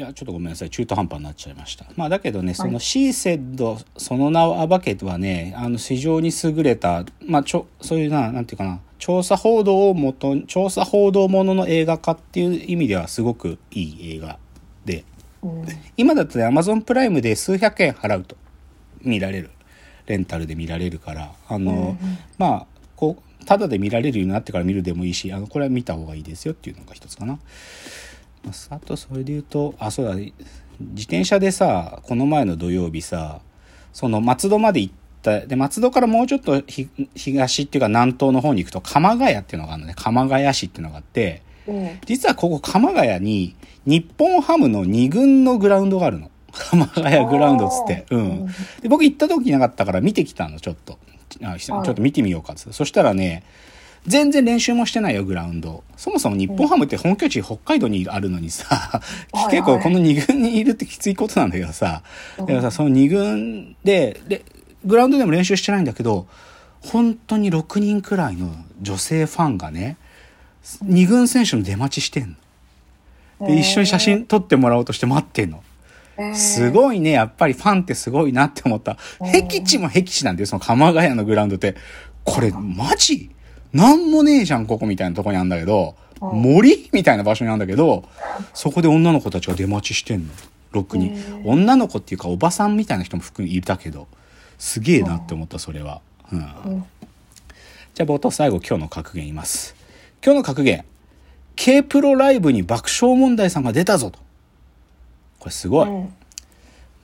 いやちょっとごめんなさい。中途半端になっちゃいました。まあだけどねそのシーセッドその名を暴けはねあの非常に優れたまあちょそういうななんていうかな調査報道をもと調査報道ものの映画化っていう意味ではすごくいい映画で、うん。今だとね Amazon プライムで数百円払うと見られる。レンタルで見られるから。あの、うんうん。まあこうただで見られるようになってから見るでもいいしあのこれは見た方がいいですよっていうのが一つかな。まああとそれで言うとあそうだ自転車でさこの前の土曜日さその松戸まで行ったで松戸からもうちょっとひ東っていうか南東の方に行くと鎌ヶ谷っていうのがあるのね鎌ヶ谷市っていうのがあってうん実はここ鎌ヶ谷に日本ハムの2軍のグラウンドがあるの。鎌ヶ谷グラウンドっつって。うん。で、僕行った時なかったから見てきたの、ちょっと。あちょっと見てみようかっつって。そしたらね、全然練習もしてないよ、グラウンド。そもそも日本ハムって本拠地北海道にあるのにさ、はい結構この2軍にいるってきついことなんだけどさ、うんでもさ、その2軍で、で、グラウンドでも練習してないんだけど、本当に6人くらいの女性ファンがね、2軍選手の出待ちしてんの。で、一緒に写真撮ってもらおうとして待ってんの。すい。ごいね、やっぱりファンってすごいなって思った。うん僻地も僻地なんだよ、その鎌ヶ谷のグラウンドって。これ、マジ？なんもねえじゃん、ここみたいなとこにあるんだけど、うん森みたいな場所にあるんだけど、そこで女の子たちが出待ちしてんの。ロックに。うん女の子っていうか、おばさんみたいな人も含めいたけど、すげえなって思った、それは。うん。うんじゃあ冒頭最後今日の格言言います。今日の格言。K プロライブに爆笑問題さんが出たぞと。これすごい。うん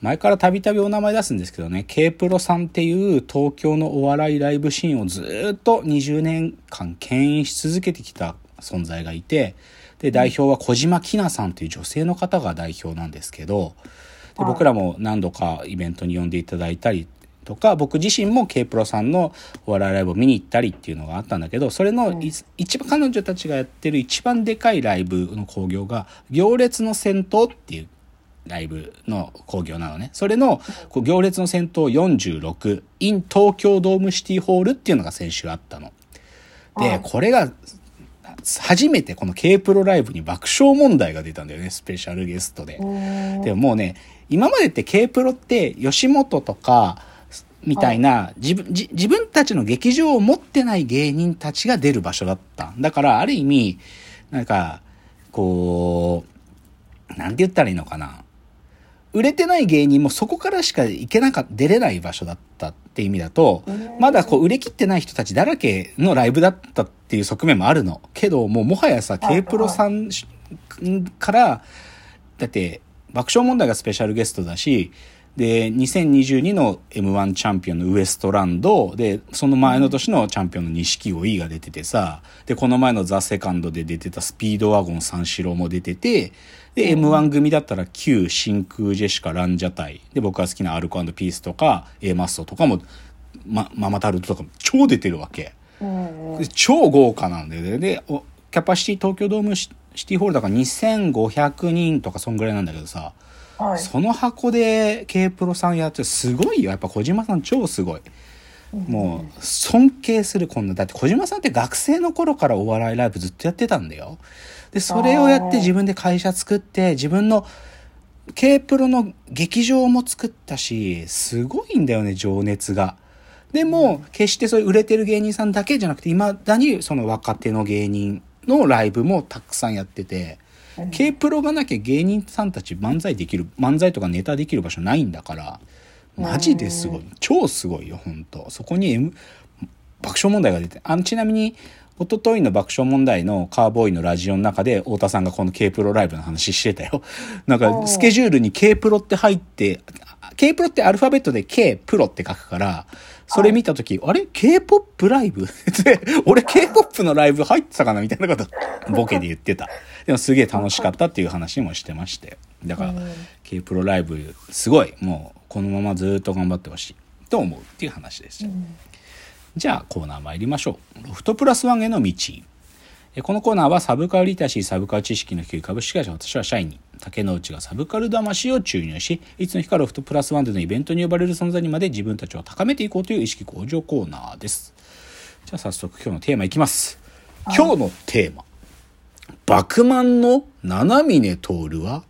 前からたびたびお名前出すんですけどね K プロさんっていう東京のお笑いライブシーンをずっと20年間牽引し続けてきた存在がいてで代表は小島きなさんという女性の方が代表なんですけどではい。僕らも何度かイベントに呼んでいただいたりとか僕自身も K プロさんのお笑いライブを見に行ったりっていうのがあったんだけどそれのい一番彼女たちがやってる一番でかいライブの興行が「行列の戦闘」っていうライブの興行なのね。それの、こう行列の先頭46、in 東京ドームシティホールっていうのが先週あったの。で、はいこれが、初めてこの K プロライブに爆笑問題が出たんだよね、スペシャルゲストで。うんでももうね、今までって K プロって吉本とか、みたいな、自分、じ自分たちの劇場を持ってない芸人たちが出る場所だった。だから、ある意味、なんか、こう、なんて言ったらいいのかな。売れてない芸人もそこからしか行けなか出れない場所だったって意味だと、まだこう売れ切ってない人たちだらけのライブだったっていう側面もあるの。けど、もうもはやさ、はい K プロさんから、だって、爆笑問題がスペシャルゲストだし、で、2022の M1 チャンピオンのウエストランド、で、その前の年のチャンピオンの錦鯉が出ててさ、で、この前のザ・セカンドで出てたスピードワゴン三四郎も出てて、で、M1 組だったら Q、真空ジェシカ、ランジャタイ、で、僕が好きなアルコピースとか、A マストとかも、ま、ママタルトとかも超出てるわけ。超豪華なんだよね。で、おキャパシティ東京ドームシシティホールだから2500人とかそんぐらいなんだけどさ、はいその箱で K プロさんやってすごいよ。やっぱ小島さん超すごい。もう尊敬するこんな。だって小島さんって学生の頃からお笑いライブずっとやってたんだよ。で、それをやって自分で会社作って自分の K プロの劇場も作ったし、すごいんだよね、情熱が。でも、決してそういう売れてる芸人さんだけじゃなくて、未だにその若手の芸人のライブもたくさんやってて、K プロがなきゃ芸人さんたち漫才できる、漫才とかネタできる場所ないんだから、マジですごい。超すごいよ、本当そこに、M、爆笑問題が出て、あの、ちなみに、一昨日の爆笑問題のカーボーイのラジオの中で太田さんがこの K プロライブの話してたよ。なんかスケジュールに K プロって入って、K プロってアルファベットで K プロって書くから、それ見たとき、あれ ?K-POP ライブ？で、俺 K-POP のライブ入ってたかな？みたいなこと、ボケで言ってた。でもすげえ楽しかったっていう話もしてまして。だから、K プロライブ、すごい、もう、このままずっと頑張ってほしい。と思うっていう話ですよ。じゃあコーナー参りましょう。ロフトプラスワンへの道。えこのコーナーはサブカルリテラシー、サブカル知識の低い株式会社私は社員に、竹之内がサブカル魂を注入し、いつの日かロフトプラスワンでのイベントに呼ばれる存在にまで自分たちを高めていこうという意識向上コーナーです。じゃあ早速今日のテーマいきます。今日のテーマ。バクマンの七峰徹は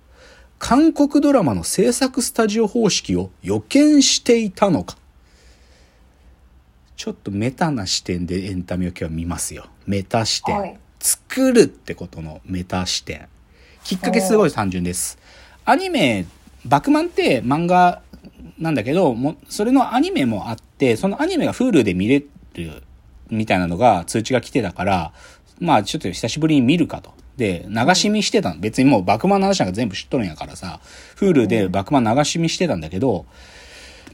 韓国ドラマの制作スタジオ方式を予見していたのかちょっとメタな視点でエンタメを今日は見ますよ。メタ視点。はい作るってことのメタ視点。きっかけすごい単純です。アニメ、バクマンって漫画なんだけど、もそれのアニメもあって、そのアニメが Hulu で見れるみたいなのが通知が来てたから、まあちょっと久しぶりに見るかと。で、流し見してたの。別にもうバクマンの話なんか全部知っとるんやからさ、Hulu でバクマン流し見してたんだけど、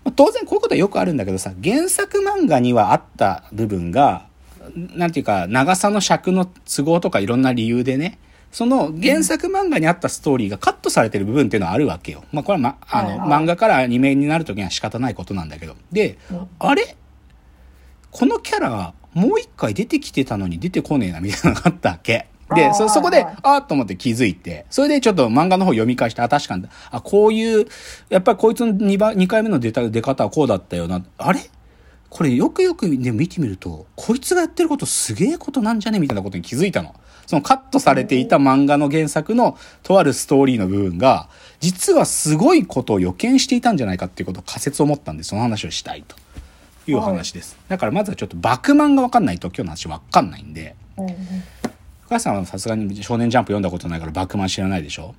まあ当然こういうことはよくあるんだけどさ、原作漫画にはあった部分が、なんていうか、長さの尺の都合とかいろんな理由でね、その原作漫画にあったストーリーがカットされてる部分っていうのはあるわけよ。まあこれは、ま、あの、漫画からアニメになるときには仕方ないことなんだけど。で、うんあれ？このキャラ、もう一回出てきてたのに出てこねえな、みたいなのがあったわけ。で、そ、そこで、あーっと思って気づいて、それでちょっと漫画の方読み返して、あ、確かに、あ、こういう、やっぱりこいつの2番、二回目の出た、出方はこうだったよな。あれ？これよくよくね、見てみると、こいつがやってることすげえことなんじゃねみたいなことに気づいたの。そのカットされていた漫画の原作のとあるストーリーの部分が、実はすごいことを予見していたんじゃないかっていうことを仮説を持ったんで、その話をしたいというお話です。だからまずはちょっとバクマンがわかんないと今日の話わかんないんで、うんうん深橋さんはさすがに少年ジャンプ読んだことないからバクマン知らないでしょ？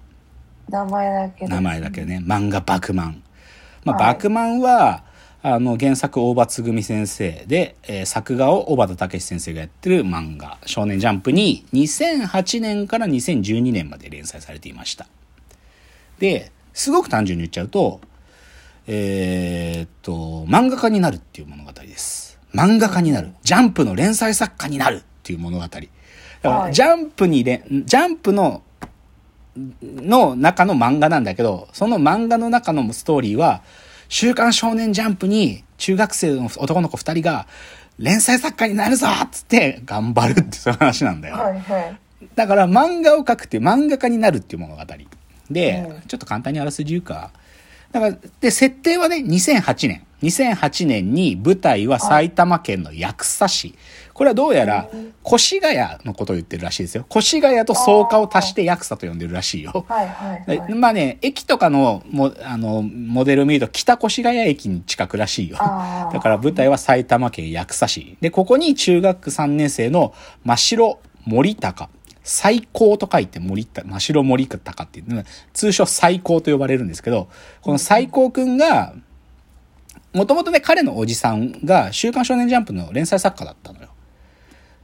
名前だけで名前だけね。漫画バクマン。まあ、はいバクマンは、あの、原作大場つぐみ先生で、えー作画を小畑武史先生がやってる漫画、少年ジャンプに2008年から2012年まで連載されていました。で、すごく単純に言っちゃうと、えーっと、漫画家になるっていう物語です。漫画家になる。ジャンプの連載作家になるっていう物語。だから、はいジャンプにれ、ジャンプのの中の漫画なんだけど、その漫画の中のストーリーは、週刊少年ジャンプに中学生の男の子二人が連載作家になるぞっつって頑張るってそういう話なんだよ。はいはいだから漫画を描くって漫画家になるっていう物語。で、うんちょっと簡単にあらすじ言うか。だから、で、設定はね、2008年。2008年に舞台は埼玉県の八草市。これはどうやら、越谷のことを言ってるらしいですよ。越谷と草加を足して八草と呼んでるらしいよ。はいはいはいまあね、駅とかのもあのモデル見ると北越谷駅に近くらしいよ。だから舞台は埼玉県八草市。で、ここに中学3年生の真城森高。最高と書いて森田、真城森高っていう、通称最高と呼ばれるんですけど、この最高くんが、もともとね、彼のおじさんが週刊少年ジャンプの連載作家だったのよ。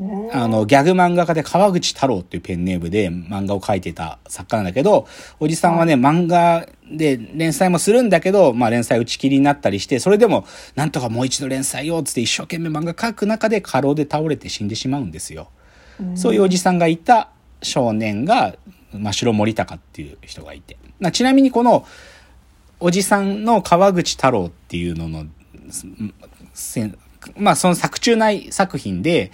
うんあの、ギャグ漫画家で川口太郎っていうペンネームで漫画を描いてた作家なんだけど、おじさんはね、漫画で連載もするんだけど、まあ連載打ち切りになったりして、それでも、なんとかもう一度連載をつって一生懸命漫画描く中で過労で倒れて死んでしまうんですよ。そういうおじさんがいた少年が、真城森高っていう人がいて。なちなみにこの、おじさんの川口太郎っていうのの、まあその作中内作品で、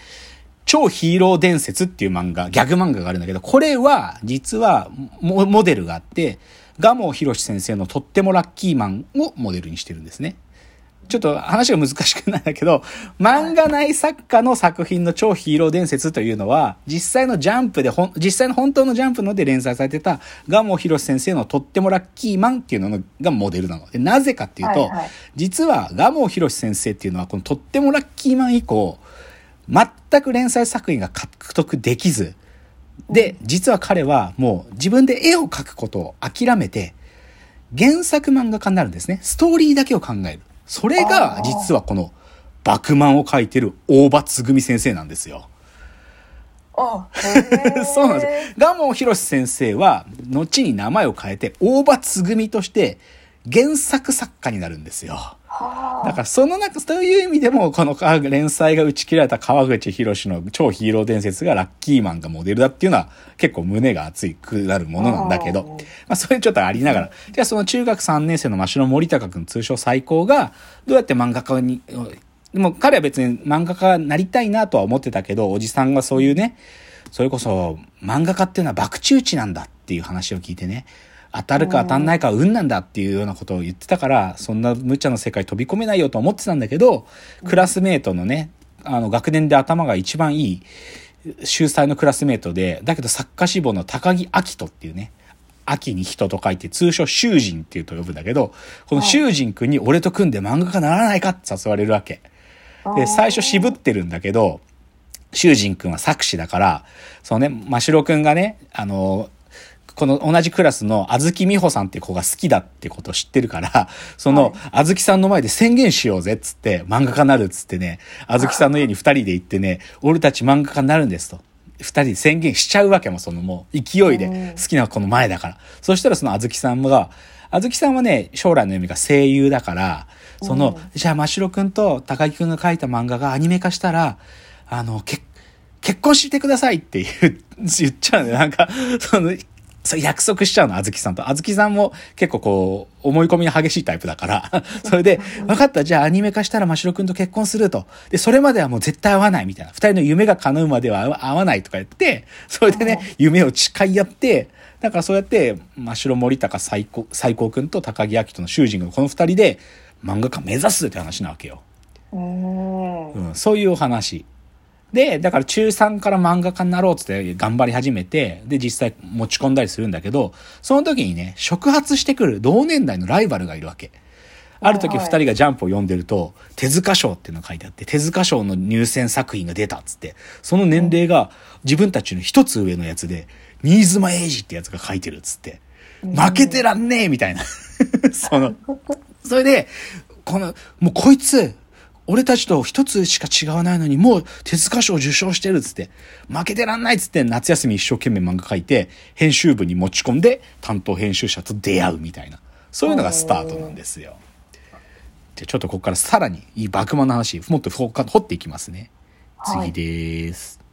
超ヒーロー伝説っていう漫画、ギャグ漫画があるんだけど、これは実はモモデルがあって、蒲生博先生のとってもラッキーマンをモデルにしてるんですね。ちょっと話が難しくないんだけど、漫画内作家の作品の超ヒーロー伝説というのは、実際のジャンプで実際の本当のジャンプので連載されてた、蒲生博先生のとってもラッキーマンっていうのがモデルなの。でなぜかっていうと、はいはい実は蒲生博先生っていうのは、このとってもラッキーマン以降、全く連載作品が獲得できず、で、実は彼はもう自分で絵を描くことを諦めて、原作漫画家になるんですね。ストーリーだけを考える。それが実はこのバクマンを描いてる大場つぐみ先生なんですよ。あ そうなんですよ。蒲生博先生は、後に名前を変えて、大場つぐみとして原作作家になるんですよ。はだからその中、そういう意味でも、このあ連載が打ち切られた川口博士の超ヒーロー伝説がラッキーマンがモデルだっていうのは結構胸が熱いくなるものなんだけど、まあそれちょっとありながら、じゃあその中学3年生の真城森高君通称最高が、どうやって漫画家に、でも彼は別に漫画家になりたいなとは思ってたけど、おじさんがそういうね、それこそ漫画家っていうのは博打打ちなんだっていう話を聞いてね、当たるか当たんないかは運なんだっていうようなことを言ってたから、そんな無茶の世界飛び込めないよと思ってたんだけど、クラスメートのね、あの学年で頭が一番いい秀才のクラスメートで、だけど作家志望の高木明人っていうね、秋に人と書いて、通称囚人っていうと呼ぶんだけど、この囚人くんに俺と組んで漫画家ならないかって誘われるわけ。で、最初渋ってるんだけど、囚人くんは作詞だから、そのね、真城くんがね、あの、この同じクラスのあずきみほさんって子が好きだってことを知ってるから、その、あずきさんの前で宣言しようぜっつって、漫画家になるっつってね、あずきさんの家に二人で行ってね、俺たち漫画家になるんですと。二人で宣言しちゃうわけも、そのもう勢いで、好きな子の前だから。そしたらそのあずきさんが、あずきさんはね、将来の夢が声優だから、その、じゃあ、真城くんと高木くんが書いた漫画がアニメ化したら、あの、け、結婚してくださいって言っちゃうのよ。なんか、その、そう約束しちゃうの、あずきさんと。あずきさんも結構こう、思い込みの激しいタイプだから。それで、分かった、じゃあアニメ化したら真城くんと結婚すると。で、それまではもう絶対会わないみたいな。二人の夢が叶うまでは会わないとか言って、それでね、夢を誓い合って、だからそうやって、真城森高最高、最高くんと高木明人の囚人がこの二人で漫画家目指すって話なわけよ。うん。うん、そういうお話。で、だから中3から漫画家になろうっつって頑張り始めて、で、実際持ち込んだりするんだけど、その時にね、触発してくる同年代のライバルがいるわけ。ある時二人がジャンプを読んでると、手塚賞っていうのが書いてあって、手塚賞の入選作品が出たっつって、その年齢が自分たちの一つ上のやつで、新妻英二ってやつが書いてるっつって、負けてらんねえみたいな。その、それで、この、もうこいつ、俺たちと一つしか違わないのに、もう手塚賞受賞してるっつって、負けてらんないっつって夏休み一生懸命漫画書いて、編集部に持ち込んで、担当編集者と出会うみたいな。そういうのがスタートなんですよ。じゃあちょっとここからさらにいいバクマンの話、もっと掘っていきますね。次です。